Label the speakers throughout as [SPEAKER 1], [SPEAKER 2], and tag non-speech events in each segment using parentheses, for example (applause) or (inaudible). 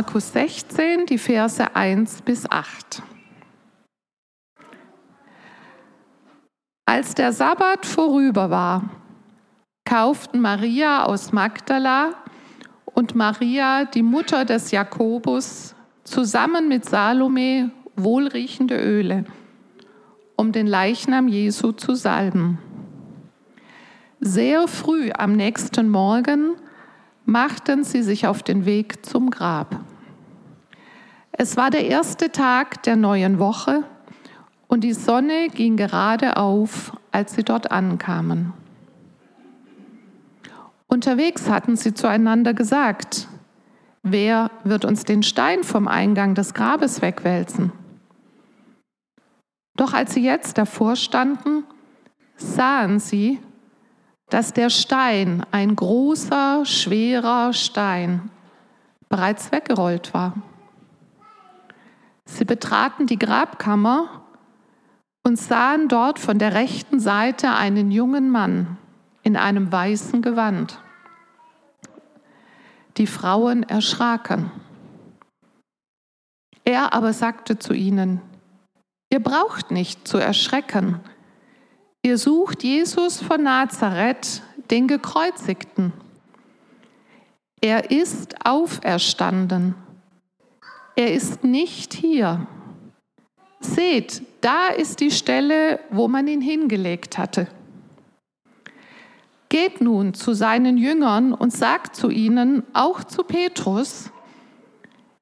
[SPEAKER 1] Markus 16, die Verse 1 bis 8. Als der Sabbat vorüber war, kauften Maria aus Magdala und Maria, die Mutter des Jakobus, zusammen mit Salome wohlriechende Öle, um den Leichnam Jesu zu salben. Sehr früh am nächsten Morgen machten sie sich auf den Weg zum Grab. Es war der erste Tag der neuen Woche und die Sonne ging gerade auf, als sie dort ankamen. Unterwegs hatten sie zueinander gesagt, wer wird uns den Stein vom Eingang des Grabes wegwälzen? Doch als sie jetzt davor standen, sahen sie, dass der Stein, ein großer, schwerer Stein, bereits weggerollt war. Sie betraten die Grabkammer und sahen dort von der rechten Seite einen jungen Mann in einem weißen Gewand. Die Frauen erschraken. Er aber sagte zu ihnen, ihr braucht nicht zu erschrecken, Ihr sucht Jesus von Nazareth, den Gekreuzigten. Er ist auferstanden. Er ist nicht hier. Seht, da ist die Stelle, wo man ihn hingelegt hatte. Geht nun zu seinen Jüngern und sagt zu ihnen, auch zu Petrus,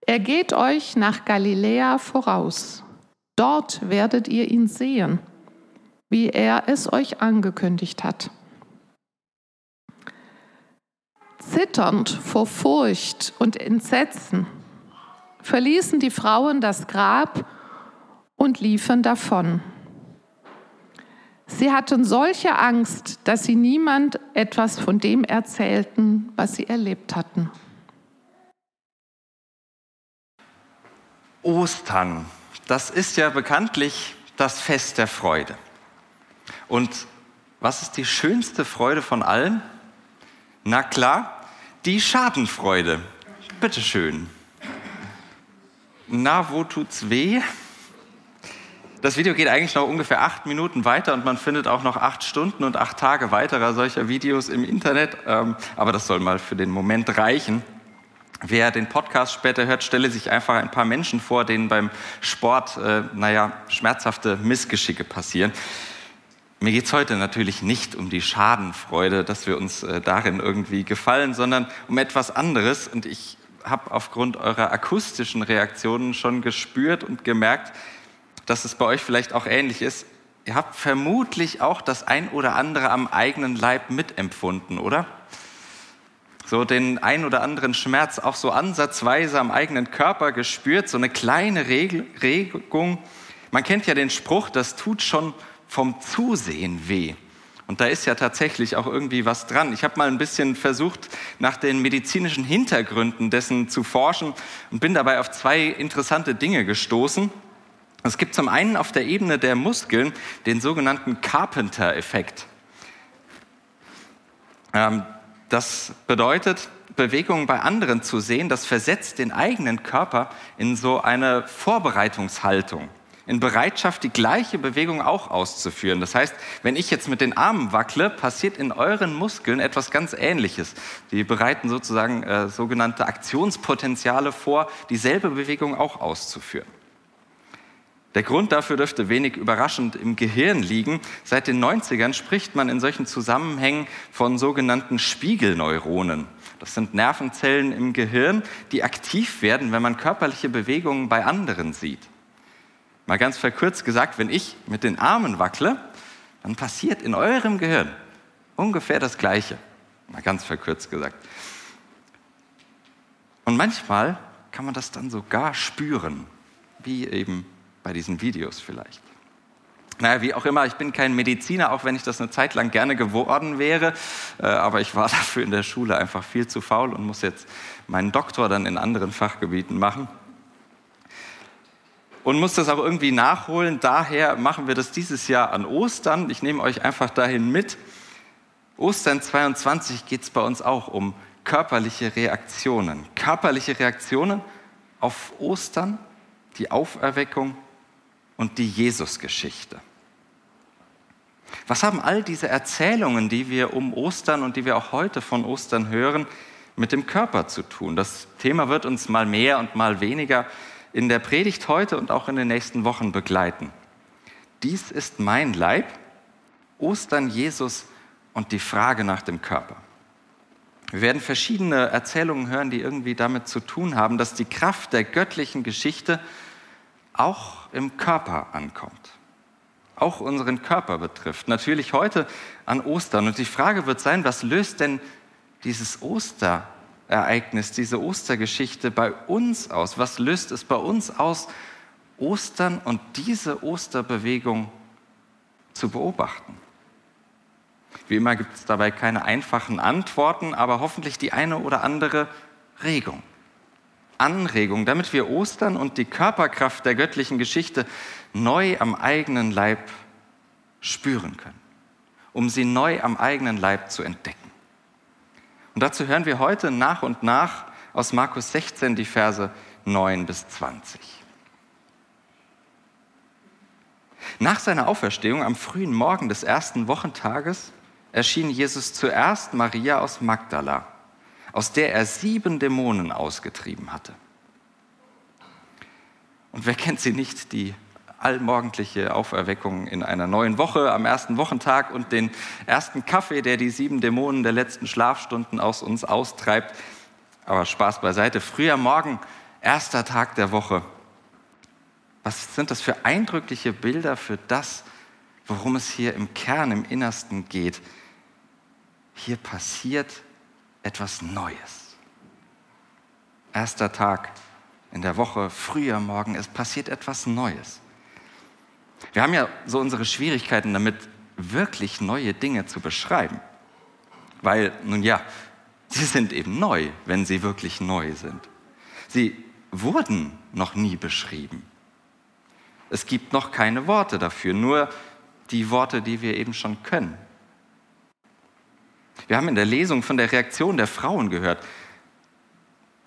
[SPEAKER 1] er geht euch nach Galiläa voraus. Dort werdet ihr ihn sehen wie er es euch angekündigt hat. Zitternd vor Furcht und Entsetzen verließen die Frauen das Grab und liefen davon. Sie hatten solche Angst, dass sie niemand etwas von dem erzählten, was sie erlebt hatten.
[SPEAKER 2] Ostern, das ist ja bekanntlich das Fest der Freude. Und was ist die schönste Freude von allen? Na klar, die Schadenfreude. Bitteschön. Na, wo tut's weh? Das Video geht eigentlich noch ungefähr acht Minuten weiter und man findet auch noch acht Stunden und acht Tage weiterer solcher Videos im Internet. Ähm, aber das soll mal für den Moment reichen. Wer den Podcast später hört, stelle sich einfach ein paar Menschen vor, denen beim Sport, äh, naja, schmerzhafte Missgeschicke passieren. Mir geht es heute natürlich nicht um die Schadenfreude, dass wir uns äh, darin irgendwie gefallen, sondern um etwas anderes. Und ich habe aufgrund eurer akustischen Reaktionen schon gespürt und gemerkt, dass es bei euch vielleicht auch ähnlich ist. Ihr habt vermutlich auch das ein oder andere am eigenen Leib mitempfunden, oder? So den ein oder anderen Schmerz auch so ansatzweise am eigenen Körper gespürt, so eine kleine Regung. Man kennt ja den Spruch, das tut schon vom Zusehen weh. Und da ist ja tatsächlich auch irgendwie was dran. Ich habe mal ein bisschen versucht, nach den medizinischen Hintergründen dessen zu forschen und bin dabei auf zwei interessante Dinge gestoßen. Es gibt zum einen auf der Ebene der Muskeln den sogenannten Carpenter-Effekt. Ähm, das bedeutet, Bewegungen bei anderen zu sehen, das versetzt den eigenen Körper in so eine Vorbereitungshaltung in Bereitschaft, die gleiche Bewegung auch auszuführen. Das heißt, wenn ich jetzt mit den Armen wackle, passiert in euren Muskeln etwas ganz Ähnliches. Die bereiten sozusagen äh, sogenannte Aktionspotenziale vor, dieselbe Bewegung auch auszuführen. Der Grund dafür dürfte wenig überraschend im Gehirn liegen. Seit den 90ern spricht man in solchen Zusammenhängen von sogenannten Spiegelneuronen. Das sind Nervenzellen im Gehirn, die aktiv werden, wenn man körperliche Bewegungen bei anderen sieht. Mal ganz verkürzt gesagt, wenn ich mit den Armen wackle, dann passiert in eurem Gehirn ungefähr das Gleiche. Mal ganz verkürzt gesagt. Und manchmal kann man das dann sogar spüren, wie eben bei diesen Videos vielleicht. Naja, wie auch immer, ich bin kein Mediziner, auch wenn ich das eine Zeit lang gerne geworden wäre. Äh, aber ich war (laughs) dafür in der Schule einfach viel zu faul und muss jetzt meinen Doktor dann in anderen Fachgebieten machen. Und muss das auch irgendwie nachholen. Daher machen wir das dieses Jahr an Ostern. Ich nehme euch einfach dahin mit. Ostern 22 geht es bei uns auch um körperliche Reaktionen. Körperliche Reaktionen auf Ostern, die Auferweckung und die Jesusgeschichte. Was haben all diese Erzählungen, die wir um Ostern und die wir auch heute von Ostern hören, mit dem Körper zu tun? Das Thema wird uns mal mehr und mal weniger in der Predigt heute und auch in den nächsten Wochen begleiten. Dies ist mein Leib, Ostern Jesus und die Frage nach dem Körper. Wir werden verschiedene Erzählungen hören, die irgendwie damit zu tun haben, dass die Kraft der göttlichen Geschichte auch im Körper ankommt auch unseren Körper betrifft. Natürlich heute an Ostern. Und die Frage wird sein, was löst denn dieses Osterereignis, diese Ostergeschichte bei uns aus? Was löst es bei uns aus, Ostern und diese Osterbewegung zu beobachten? Wie immer gibt es dabei keine einfachen Antworten, aber hoffentlich die eine oder andere Regung. Anregung, damit wir Ostern und die Körperkraft der göttlichen Geschichte neu am eigenen Leib spüren können, um sie neu am eigenen Leib zu entdecken. Und dazu hören wir heute nach und nach aus Markus 16 die Verse 9 bis 20. Nach seiner Auferstehung am frühen Morgen des ersten Wochentages erschien Jesus zuerst Maria aus Magdala, aus der er sieben Dämonen ausgetrieben hatte. Und wer kennt sie nicht, die allmorgendliche Auferweckung in einer neuen Woche am ersten Wochentag und den ersten Kaffee, der die sieben Dämonen der letzten Schlafstunden aus uns austreibt. Aber Spaß beiseite. Früher Morgen, erster Tag der Woche. Was sind das für eindrückliche Bilder für das, worum es hier im Kern, im Innersten geht? Hier passiert etwas Neues. Erster Tag in der Woche, früher Morgen, es passiert etwas Neues. Wir haben ja so unsere Schwierigkeiten damit, wirklich neue Dinge zu beschreiben. Weil, nun ja, sie sind eben neu, wenn sie wirklich neu sind. Sie wurden noch nie beschrieben. Es gibt noch keine Worte dafür, nur die Worte, die wir eben schon können. Wir haben in der Lesung von der Reaktion der Frauen gehört.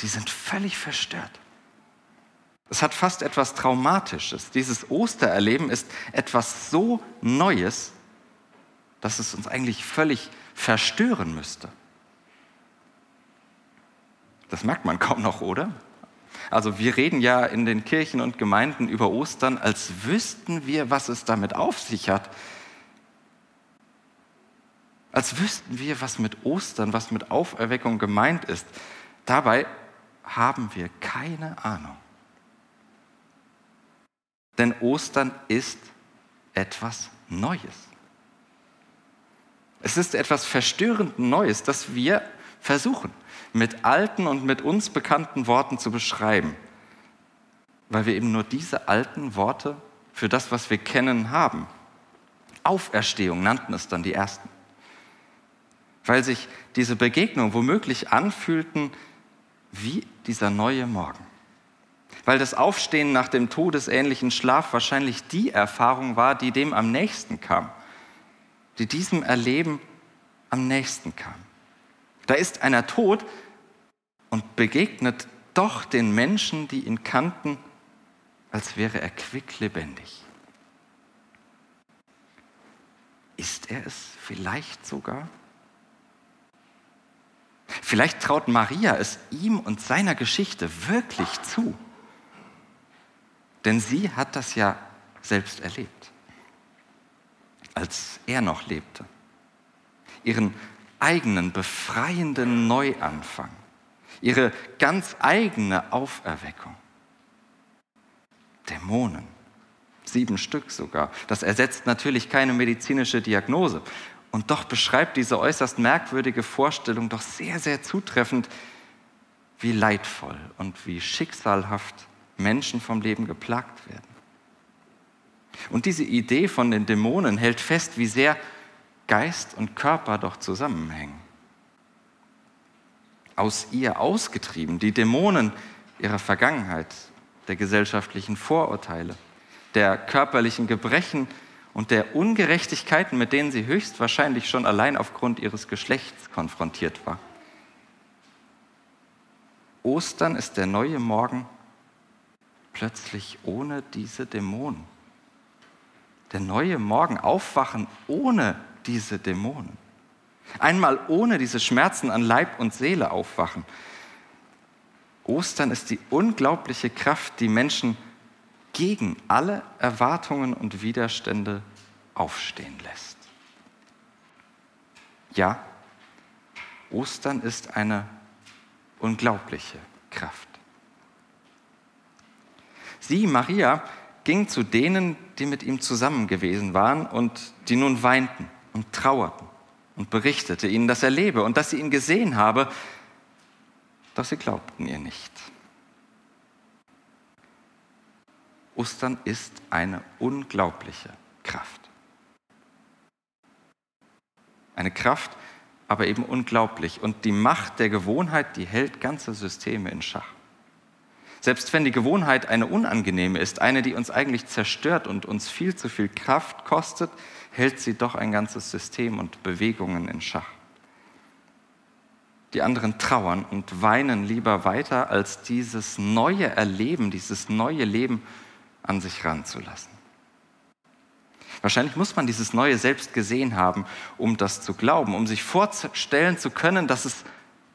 [SPEAKER 2] Die sind völlig verstört. Es hat fast etwas Traumatisches. Dieses Ostererleben ist etwas so Neues, dass es uns eigentlich völlig verstören müsste. Das merkt man kaum noch, oder? Also wir reden ja in den Kirchen und Gemeinden über Ostern, als wüssten wir, was es damit auf sich hat. Als wüssten wir, was mit Ostern, was mit Auferweckung gemeint ist. Dabei haben wir keine Ahnung. Denn Ostern ist etwas Neues. Es ist etwas verstörend Neues, das wir versuchen, mit alten und mit uns bekannten Worten zu beschreiben, weil wir eben nur diese alten Worte für das, was wir kennen, haben. Auferstehung nannten es dann die ersten, weil sich diese Begegnungen womöglich anfühlten wie dieser neue Morgen weil das Aufstehen nach dem todesähnlichen Schlaf wahrscheinlich die Erfahrung war, die dem am nächsten kam, die diesem Erleben am nächsten kam. Da ist einer tot und begegnet doch den Menschen, die ihn kannten, als wäre er quicklebendig. Ist er es vielleicht sogar? Vielleicht traut Maria es ihm und seiner Geschichte wirklich zu. Denn sie hat das ja selbst erlebt, als er noch lebte. Ihren eigenen befreienden Neuanfang, ihre ganz eigene Auferweckung. Dämonen, sieben Stück sogar. Das ersetzt natürlich keine medizinische Diagnose. Und doch beschreibt diese äußerst merkwürdige Vorstellung doch sehr, sehr zutreffend, wie leidvoll und wie schicksalhaft Menschen vom Leben geplagt werden. Und diese Idee von den Dämonen hält fest, wie sehr Geist und Körper doch zusammenhängen. Aus ihr ausgetrieben, die Dämonen ihrer Vergangenheit, der gesellschaftlichen Vorurteile, der körperlichen Gebrechen und der Ungerechtigkeiten, mit denen sie höchstwahrscheinlich schon allein aufgrund ihres Geschlechts konfrontiert war. Ostern ist der neue Morgen plötzlich ohne diese Dämonen. Der neue Morgen aufwachen ohne diese Dämonen. Einmal ohne diese Schmerzen an Leib und Seele aufwachen. Ostern ist die unglaubliche Kraft, die Menschen gegen alle Erwartungen und Widerstände aufstehen lässt. Ja, Ostern ist eine unglaubliche Kraft. Sie, Maria, ging zu denen, die mit ihm zusammen gewesen waren und die nun weinten und trauerten und berichtete ihnen, dass er lebe und dass sie ihn gesehen habe, doch sie glaubten ihr nicht. Ostern ist eine unglaubliche Kraft. Eine Kraft, aber eben unglaublich. Und die Macht der Gewohnheit, die hält ganze Systeme in Schach. Selbst wenn die Gewohnheit eine unangenehme ist, eine, die uns eigentlich zerstört und uns viel zu viel Kraft kostet, hält sie doch ein ganzes System und Bewegungen in Schach. Die anderen trauern und weinen lieber weiter, als dieses neue Erleben, dieses neue Leben an sich ranzulassen. Wahrscheinlich muss man dieses Neue selbst gesehen haben, um das zu glauben, um sich vorstellen zu können, dass es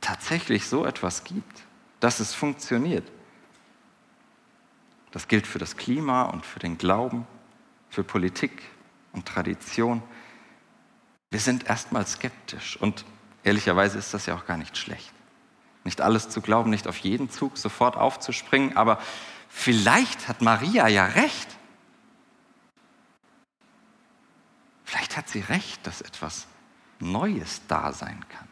[SPEAKER 2] tatsächlich so etwas gibt, dass es funktioniert. Das gilt für das Klima und für den Glauben, für Politik und Tradition. Wir sind erstmal skeptisch und ehrlicherweise ist das ja auch gar nicht schlecht. Nicht alles zu glauben, nicht auf jeden Zug sofort aufzuspringen, aber vielleicht hat Maria ja recht. Vielleicht hat sie recht, dass etwas Neues da sein kann,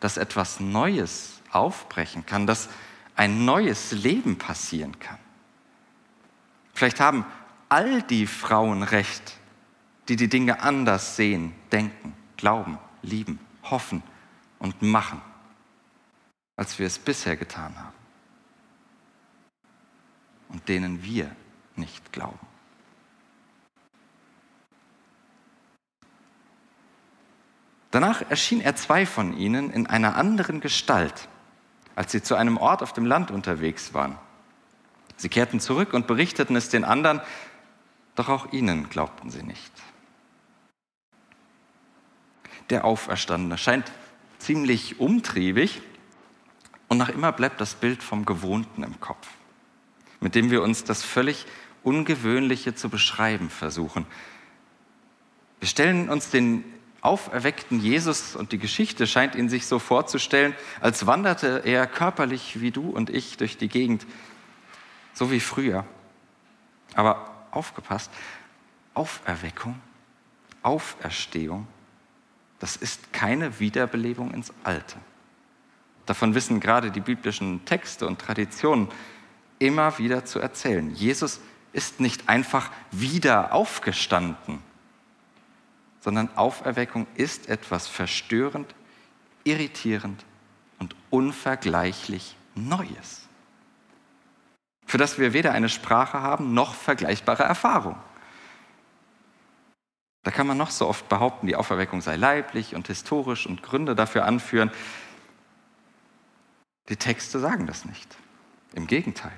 [SPEAKER 2] dass etwas Neues aufbrechen kann, dass ein neues Leben passieren kann. Vielleicht haben all die Frauen recht, die die Dinge anders sehen, denken, glauben, lieben, hoffen und machen, als wir es bisher getan haben und denen wir nicht glauben. Danach erschien er zwei von ihnen in einer anderen Gestalt, als sie zu einem Ort auf dem Land unterwegs waren. Sie kehrten zurück und berichteten es den anderen, doch auch ihnen glaubten sie nicht. Der Auferstandene scheint ziemlich umtriebig und nach immer bleibt das Bild vom Gewohnten im Kopf, mit dem wir uns das völlig Ungewöhnliche zu beschreiben versuchen. Wir stellen uns den auferweckten Jesus und die Geschichte scheint ihn sich so vorzustellen, als wanderte er körperlich wie du und ich durch die Gegend so wie früher. Aber aufgepasst, Auferweckung, Auferstehung, das ist keine Wiederbelebung ins Alte. Davon wissen gerade die biblischen Texte und Traditionen immer wieder zu erzählen. Jesus ist nicht einfach wieder aufgestanden, sondern Auferweckung ist etwas verstörend, irritierend und unvergleichlich Neues für das wir weder eine Sprache haben noch vergleichbare Erfahrung. Da kann man noch so oft behaupten, die Auferweckung sei leiblich und historisch und Gründe dafür anführen. Die Texte sagen das nicht. Im Gegenteil.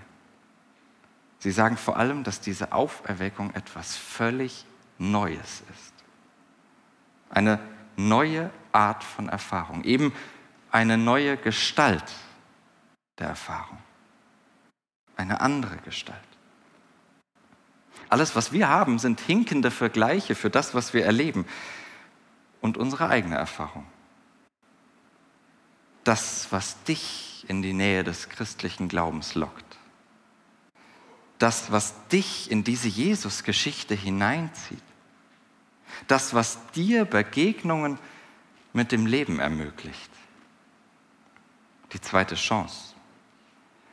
[SPEAKER 2] Sie sagen vor allem, dass diese Auferweckung etwas völlig Neues ist. Eine neue Art von Erfahrung, eben eine neue Gestalt der Erfahrung eine andere Gestalt. Alles, was wir haben, sind hinkende Vergleiche für das, was wir erleben und unsere eigene Erfahrung. Das, was dich in die Nähe des christlichen Glaubens lockt. Das, was dich in diese Jesus-Geschichte hineinzieht. Das, was dir Begegnungen mit dem Leben ermöglicht. Die zweite Chance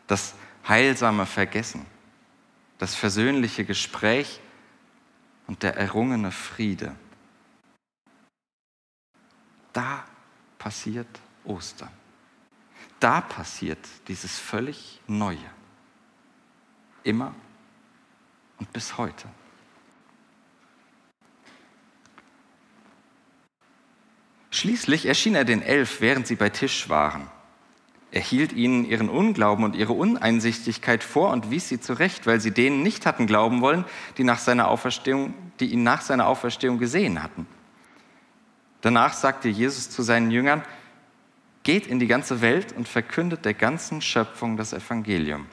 [SPEAKER 2] das heilsame Vergessen, das versöhnliche Gespräch und der errungene Friede. Da passiert Ostern. Da passiert dieses völlig Neue. Immer und bis heute. Schließlich erschien er den Elf, während sie bei Tisch waren. Er hielt ihnen ihren Unglauben und ihre Uneinsichtigkeit vor und wies sie zurecht, weil sie denen nicht hatten glauben wollen, die, nach seiner Auferstehung, die ihn nach seiner Auferstehung gesehen hatten. Danach sagte Jesus zu seinen Jüngern, geht in die ganze Welt und verkündet der ganzen Schöpfung das Evangelium.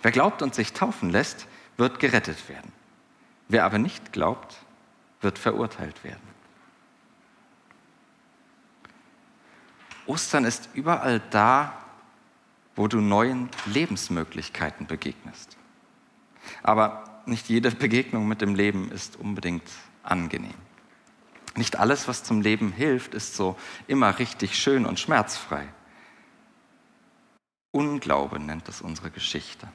[SPEAKER 2] Wer glaubt und sich taufen lässt, wird gerettet werden. Wer aber nicht glaubt, wird verurteilt werden. Ostern ist überall da, wo du neuen Lebensmöglichkeiten begegnest. Aber nicht jede Begegnung mit dem Leben ist unbedingt angenehm. Nicht alles, was zum Leben hilft, ist so immer richtig schön und schmerzfrei. Unglaube nennt es unsere Geschichte.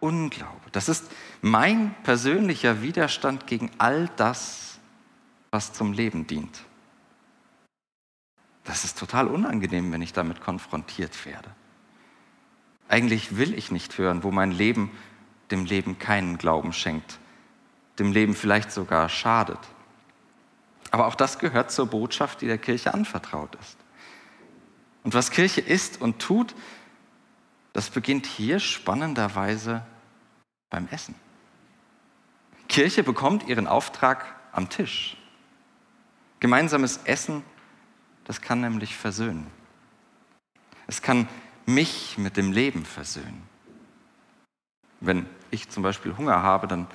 [SPEAKER 2] Unglaube. Das ist mein persönlicher Widerstand gegen all das, was zum Leben dient. Das ist total unangenehm, wenn ich damit konfrontiert werde. Eigentlich will ich nicht hören, wo mein Leben dem Leben keinen Glauben schenkt, dem Leben vielleicht sogar schadet. Aber auch das gehört zur Botschaft, die der Kirche anvertraut ist. Und was Kirche ist und tut, das beginnt hier spannenderweise beim Essen. Kirche bekommt ihren Auftrag am Tisch. Gemeinsames Essen das kann nämlich versöhnen. Es kann mich mit dem Leben versöhnen. Wenn ich zum Beispiel Hunger habe, dann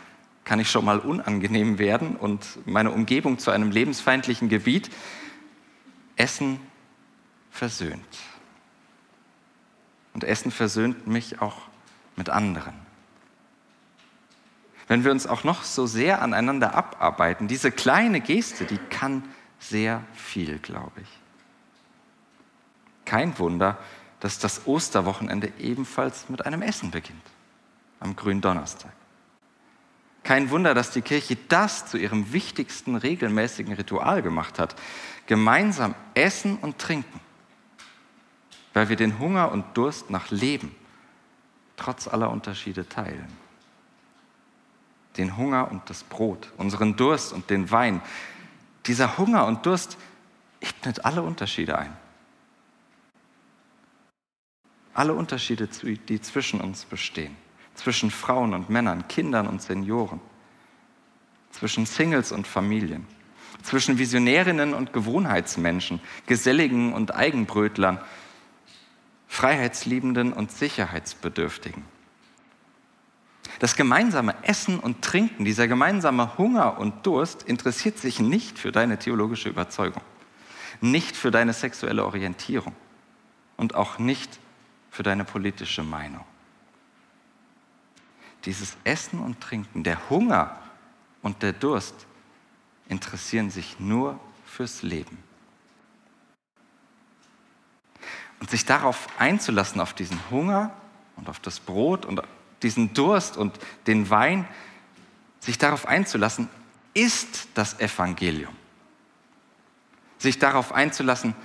[SPEAKER 2] kann ich schon mal unangenehm werden und meine Umgebung zu einem lebensfeindlichen Gebiet. Essen versöhnt. Und Essen versöhnt mich auch mit anderen. Wenn wir uns auch noch so sehr aneinander abarbeiten, diese kleine Geste, die kann sehr viel, glaube ich. Kein Wunder, dass das Osterwochenende ebenfalls mit einem Essen beginnt, am Gründonnerstag. Kein Wunder, dass die Kirche das zu ihrem wichtigsten regelmäßigen Ritual gemacht hat, gemeinsam essen und trinken, weil wir den Hunger und Durst nach Leben trotz aller Unterschiede teilen. Den Hunger und das Brot, unseren Durst und den Wein, dieser Hunger und Durst ebnet alle Unterschiede ein. Alle Unterschiede, die zwischen uns bestehen. Zwischen Frauen und Männern, Kindern und Senioren. Zwischen Singles und Familien. Zwischen Visionärinnen und Gewohnheitsmenschen, Geselligen und Eigenbrötlern. Freiheitsliebenden und Sicherheitsbedürftigen. Das gemeinsame Essen und Trinken, dieser gemeinsame Hunger und Durst interessiert sich nicht für deine theologische Überzeugung, nicht für deine sexuelle Orientierung und auch nicht für deine politische Meinung. Dieses Essen und Trinken, der Hunger und der Durst interessieren sich nur fürs Leben. Und sich darauf einzulassen, auf diesen Hunger und auf das Brot und diesen Durst und den Wein, sich darauf einzulassen, ist das Evangelium. Sich darauf einzulassen,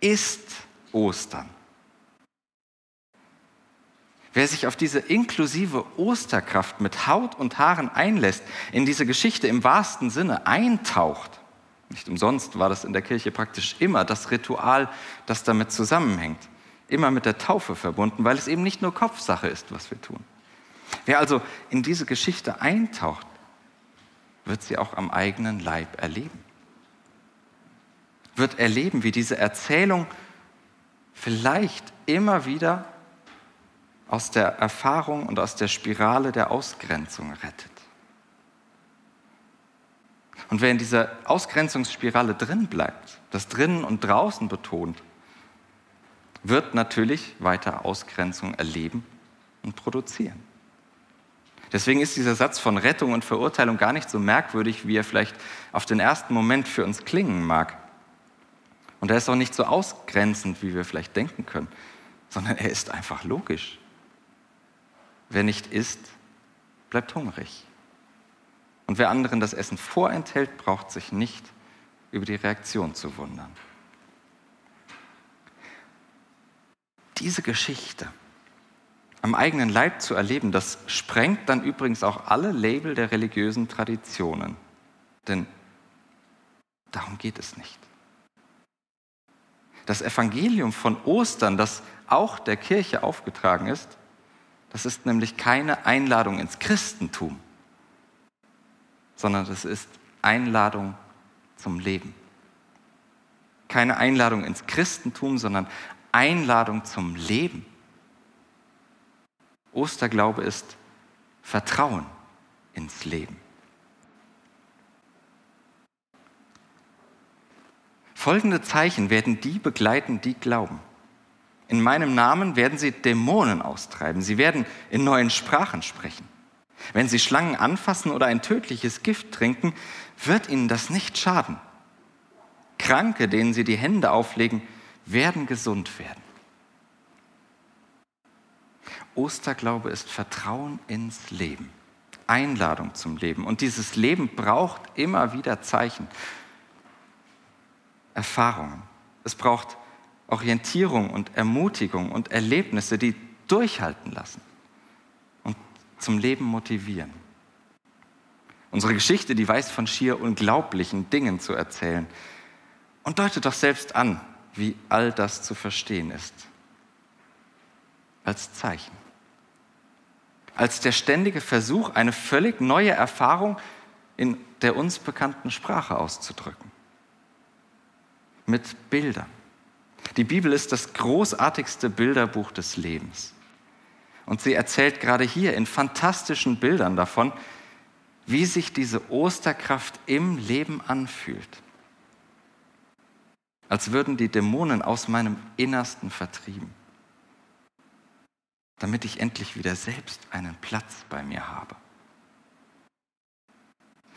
[SPEAKER 2] ist Ostern. Wer sich auf diese inklusive Osterkraft mit Haut und Haaren einlässt, in diese Geschichte im wahrsten Sinne eintaucht, nicht umsonst war das in der Kirche praktisch immer das Ritual, das damit zusammenhängt, immer mit der Taufe verbunden, weil es eben nicht nur Kopfsache ist, was wir tun. Wer also in diese Geschichte eintaucht, wird sie auch am eigenen Leib erleben. Wird erleben, wie diese Erzählung vielleicht immer wieder aus der Erfahrung und aus der Spirale der Ausgrenzung rettet. Und wer in dieser Ausgrenzungsspirale drin bleibt, das drinnen und draußen betont, wird natürlich weiter Ausgrenzung erleben und produzieren. Deswegen ist dieser Satz von Rettung und Verurteilung gar nicht so merkwürdig, wie er vielleicht auf den ersten Moment für uns klingen mag. Und er ist auch nicht so ausgrenzend, wie wir vielleicht denken können, sondern er ist einfach logisch. Wer nicht isst, bleibt hungrig. Und wer anderen das Essen vorenthält, braucht sich nicht über die Reaktion zu wundern. Diese Geschichte am eigenen Leib zu erleben, das sprengt dann übrigens auch alle Label der religiösen Traditionen. Denn darum geht es nicht. Das Evangelium von Ostern, das auch der Kirche aufgetragen ist, das ist nämlich keine Einladung ins Christentum, sondern das ist Einladung zum Leben. Keine Einladung ins Christentum, sondern Einladung zum Leben. Osterglaube ist Vertrauen ins Leben. Folgende Zeichen werden die begleiten, die glauben. In meinem Namen werden sie Dämonen austreiben. Sie werden in neuen Sprachen sprechen. Wenn sie Schlangen anfassen oder ein tödliches Gift trinken, wird ihnen das nicht schaden. Kranke, denen sie die Hände auflegen, werden gesund werden. Osterglaube ist Vertrauen ins Leben, Einladung zum Leben. Und dieses Leben braucht immer wieder Zeichen, Erfahrungen. Es braucht Orientierung und Ermutigung und Erlebnisse, die durchhalten lassen und zum Leben motivieren. Unsere Geschichte, die weiß von schier unglaublichen Dingen zu erzählen und deutet doch selbst an, wie all das zu verstehen ist. Als Zeichen. Als der ständige Versuch, eine völlig neue Erfahrung in der uns bekannten Sprache auszudrücken. Mit Bildern die Bibel ist das großartigste Bilderbuch des Lebens. Und sie erzählt gerade hier in fantastischen Bildern davon, wie sich diese Osterkraft im Leben anfühlt. Als würden die Dämonen aus meinem Innersten vertrieben, damit ich endlich wieder selbst einen Platz bei mir habe.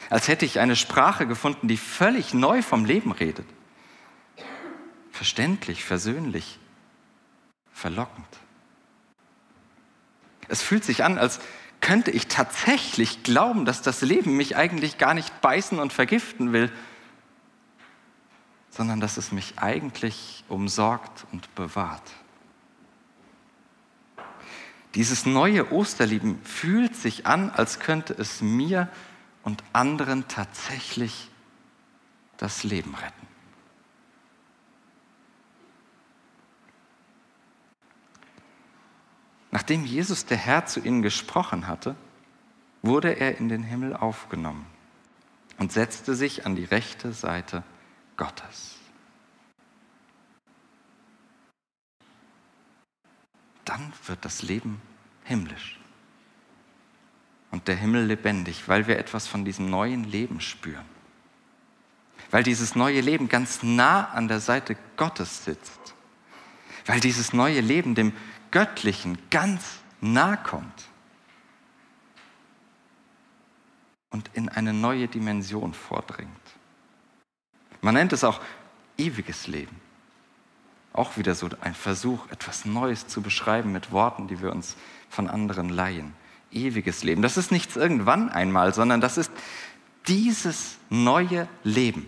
[SPEAKER 2] Als hätte ich eine Sprache gefunden, die völlig neu vom Leben redet verständlich, versöhnlich, verlockend. Es fühlt sich an, als könnte ich tatsächlich glauben, dass das Leben mich eigentlich gar nicht beißen und vergiften will, sondern dass es mich eigentlich umsorgt und bewahrt. Dieses neue Osterlieben fühlt sich an, als könnte es mir und anderen tatsächlich das Leben retten. Nachdem Jesus der Herr zu ihnen gesprochen hatte, wurde er in den Himmel aufgenommen und setzte sich an die rechte Seite Gottes. Dann wird das Leben himmlisch und der Himmel lebendig, weil wir etwas von diesem neuen Leben spüren. Weil dieses neue Leben ganz nah an der Seite Gottes sitzt. Weil dieses neue Leben dem Göttlichen ganz nah kommt und in eine neue Dimension vordringt. Man nennt es auch ewiges Leben. Auch wieder so ein Versuch, etwas Neues zu beschreiben mit Worten, die wir uns von anderen leihen. Ewiges Leben. Das ist nichts irgendwann einmal, sondern das ist dieses neue Leben.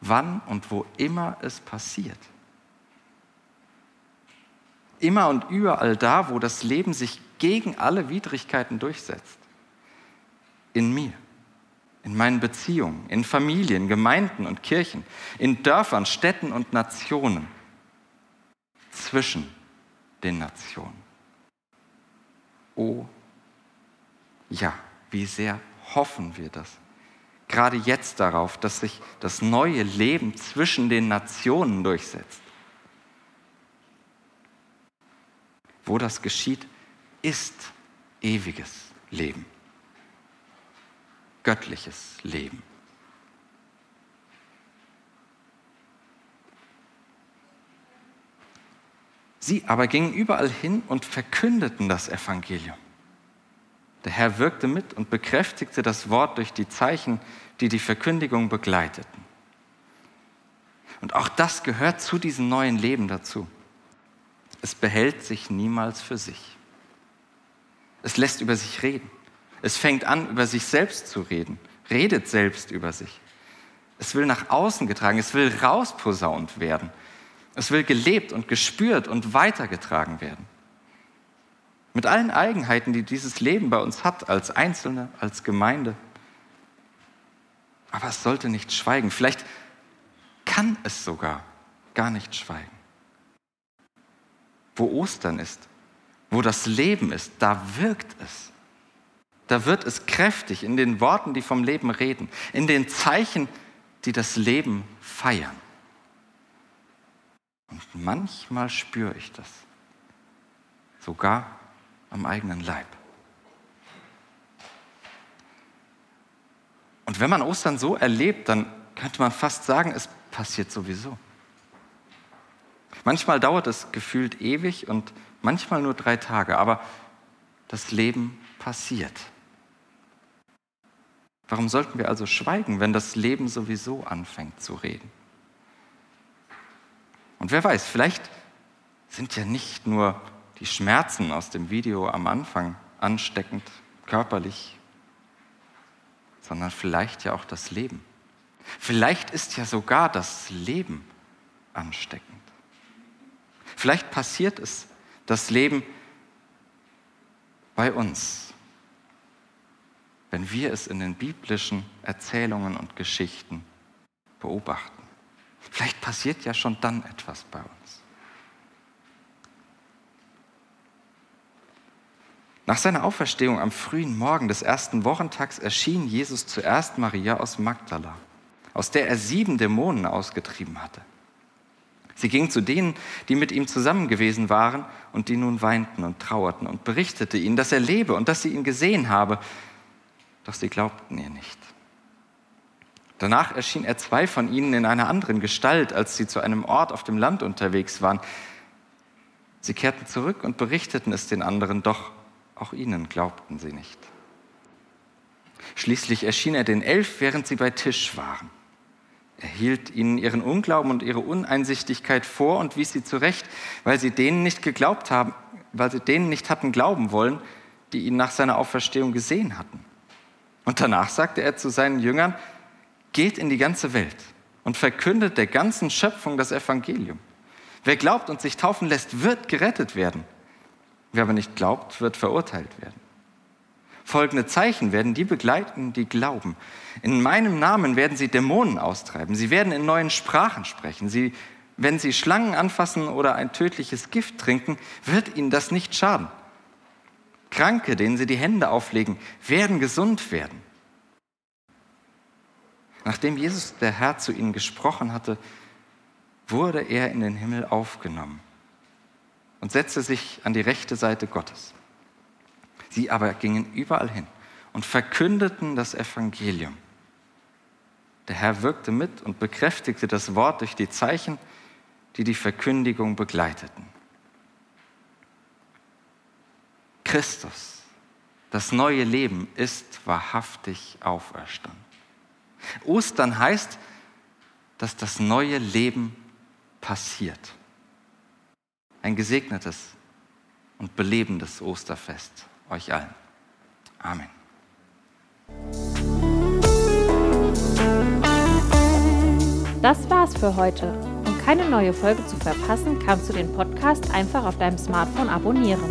[SPEAKER 2] Wann und wo immer es passiert. Immer und überall da, wo das Leben sich gegen alle Widrigkeiten durchsetzt. In mir, in meinen Beziehungen, in Familien, Gemeinden und Kirchen, in Dörfern, Städten und Nationen, zwischen den Nationen. Oh ja, wie sehr hoffen wir das. Gerade jetzt darauf, dass sich das neue Leben zwischen den Nationen durchsetzt. Wo das geschieht, ist ewiges Leben, göttliches Leben. Sie aber gingen überall hin und verkündeten das Evangelium. Der Herr wirkte mit und bekräftigte das Wort durch die Zeichen, die die Verkündigung begleiteten. Und auch das gehört zu diesem neuen Leben dazu. Es behält sich niemals für sich. Es lässt über sich reden. Es fängt an, über sich selbst zu reden, redet selbst über sich. Es will nach außen getragen, es will rausposaunt werden. Es will gelebt und gespürt und weitergetragen werden. Mit allen Eigenheiten, die dieses Leben bei uns hat, als Einzelne, als Gemeinde. Aber es sollte nicht schweigen. Vielleicht kann es sogar gar nicht schweigen. Wo Ostern ist, wo das Leben ist, da wirkt es. Da wird es kräftig in den Worten, die vom Leben reden, in den Zeichen, die das Leben feiern. Und manchmal spüre ich das, sogar am eigenen Leib. Und wenn man Ostern so erlebt, dann könnte man fast sagen, es passiert sowieso. Manchmal dauert es gefühlt ewig und manchmal nur drei Tage, aber das Leben passiert. Warum sollten wir also schweigen, wenn das Leben sowieso anfängt zu reden? Und wer weiß, vielleicht sind ja nicht nur die Schmerzen aus dem Video am Anfang ansteckend, körperlich, sondern vielleicht ja auch das Leben. Vielleicht ist ja sogar das Leben ansteckend. Vielleicht passiert es, das Leben bei uns, wenn wir es in den biblischen Erzählungen und Geschichten beobachten. Vielleicht passiert ja schon dann etwas bei uns. Nach seiner Auferstehung am frühen Morgen des ersten Wochentags erschien Jesus zuerst Maria aus Magdala, aus der er sieben Dämonen ausgetrieben hatte. Sie ging zu denen, die mit ihm zusammen gewesen waren und die nun weinten und trauerten und berichtete ihnen, dass er lebe und dass sie ihn gesehen habe. Doch sie glaubten ihr nicht. Danach erschien er zwei von ihnen in einer anderen Gestalt, als sie zu einem Ort auf dem Land unterwegs waren. Sie kehrten zurück und berichteten es den anderen, doch auch ihnen glaubten sie nicht. Schließlich erschien er den Elf, während sie bei Tisch waren. Er hielt ihnen ihren Unglauben und ihre Uneinsichtigkeit vor und wies sie zurecht, weil sie denen nicht geglaubt haben, weil sie denen nicht hatten glauben wollen, die ihn nach seiner Auferstehung gesehen hatten. Und danach sagte er zu seinen Jüngern, geht in die ganze Welt und verkündet der ganzen Schöpfung das Evangelium. Wer glaubt und sich taufen lässt, wird gerettet werden. Wer aber nicht glaubt, wird verurteilt werden. Folgende Zeichen werden die begleiten, die glauben. In meinem Namen werden sie Dämonen austreiben. Sie werden in neuen Sprachen sprechen. Sie, wenn sie Schlangen anfassen oder ein tödliches Gift trinken, wird ihnen das nicht schaden. Kranke, denen sie die Hände auflegen, werden gesund werden. Nachdem Jesus, der Herr, zu ihnen gesprochen hatte, wurde er in den Himmel aufgenommen und setzte sich an die rechte Seite Gottes. Sie aber gingen überall hin und verkündeten das Evangelium. Der Herr wirkte mit und bekräftigte das Wort durch die Zeichen, die die Verkündigung begleiteten. Christus, das neue Leben, ist wahrhaftig auferstanden. Ostern heißt, dass das neue Leben passiert. Ein gesegnetes und belebendes Osterfest euch allen. Amen.
[SPEAKER 3] Das war's für heute. Um keine neue Folge zu verpassen, kannst du den Podcast einfach auf deinem Smartphone abonnieren.